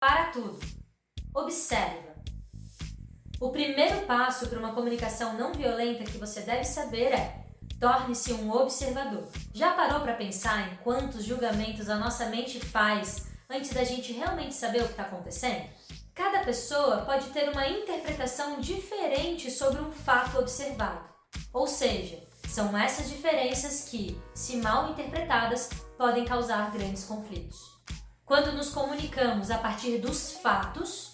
Para tudo. Observa. O primeiro passo para uma comunicação não violenta que você deve saber é torne-se um observador. Já parou para pensar em quantos julgamentos a nossa mente faz antes da gente realmente saber o que está acontecendo? Cada pessoa pode ter uma interpretação diferente sobre um fato observado. Ou seja, são essas diferenças que, se mal interpretadas, podem causar grandes conflitos. Quando nos comunicamos a partir dos fatos,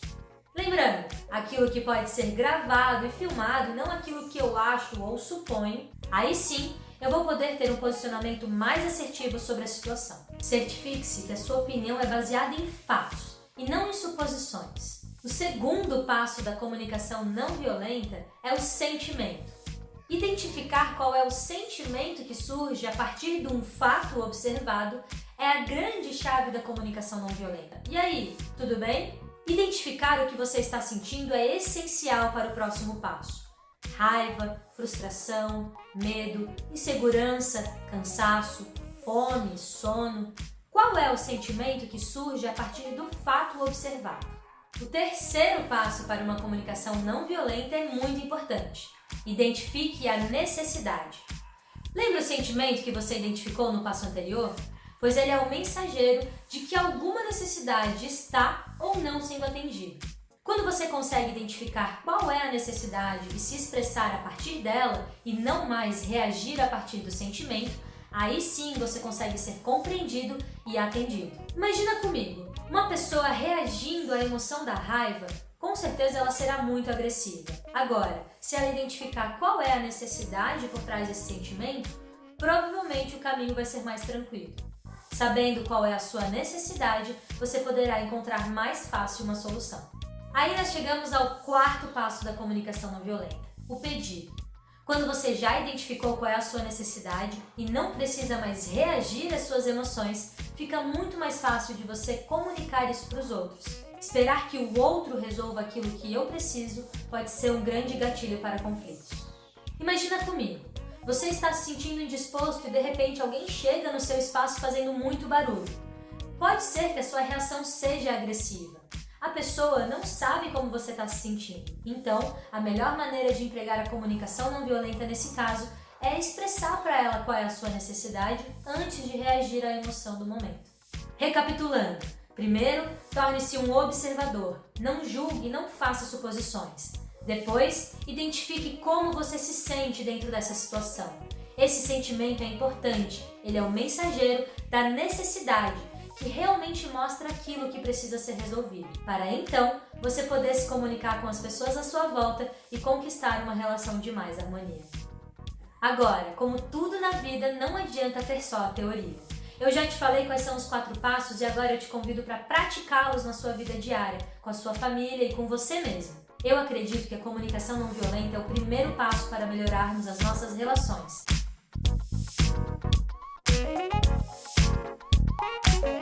lembrando, aquilo que pode ser gravado e filmado, não aquilo que eu acho ou suponho, aí sim eu vou poder ter um posicionamento mais assertivo sobre a situação. Certifique-se que a sua opinião é baseada em fatos e não em suposições. O segundo passo da comunicação não violenta é o sentimento. Identificar qual é o sentimento que surge a partir de um fato observado é a grande chave da comunicação não violenta. E aí, tudo bem? Identificar o que você está sentindo é essencial para o próximo passo. Raiva, frustração, medo, insegurança, cansaço, fome, sono. Qual é o sentimento que surge a partir do fato observado? O terceiro passo para uma comunicação não violenta é muito importante. Identifique a necessidade. Lembra o sentimento que você identificou no passo anterior? Pois ele é o mensageiro de que alguma necessidade está ou não sendo atendida. Quando você consegue identificar qual é a necessidade e se expressar a partir dela e não mais reagir a partir do sentimento, aí sim você consegue ser compreendido e atendido. Imagina comigo, uma pessoa reagindo à emoção da raiva, com certeza ela será muito agressiva. Agora, se ela identificar qual é a necessidade por trás desse sentimento, provavelmente o caminho vai ser mais tranquilo. Sabendo qual é a sua necessidade, você poderá encontrar mais fácil uma solução. Aí nós chegamos ao quarto passo da comunicação não violenta: o pedido. Quando você já identificou qual é a sua necessidade e não precisa mais reagir às suas emoções, fica muito mais fácil de você comunicar isso para os outros. Esperar que o outro resolva aquilo que eu preciso pode ser um grande gatilho para conflitos. Imagina comigo, você está se sentindo indisposto e de repente alguém chega no seu espaço fazendo muito barulho. Pode ser que a sua reação seja agressiva. A pessoa não sabe como você está se sentindo. Então, a melhor maneira de empregar a comunicação não violenta nesse caso é expressar para ela qual é a sua necessidade antes de reagir à emoção do momento. Recapitulando: primeiro, torne-se um observador, não julgue e não faça suposições. Depois, identifique como você se sente dentro dessa situação. Esse sentimento é importante, ele é o mensageiro da necessidade que realmente mostra aquilo que precisa ser resolvido, para então você poder se comunicar com as pessoas à sua volta e conquistar uma relação de mais harmonia. Agora, como tudo na vida, não adianta ter só a teoria. Eu já te falei quais são os quatro passos e agora eu te convido para praticá-los na sua vida diária, com a sua família e com você mesmo. Eu acredito que a comunicação não violenta é o primeiro passo para melhorarmos as nossas relações.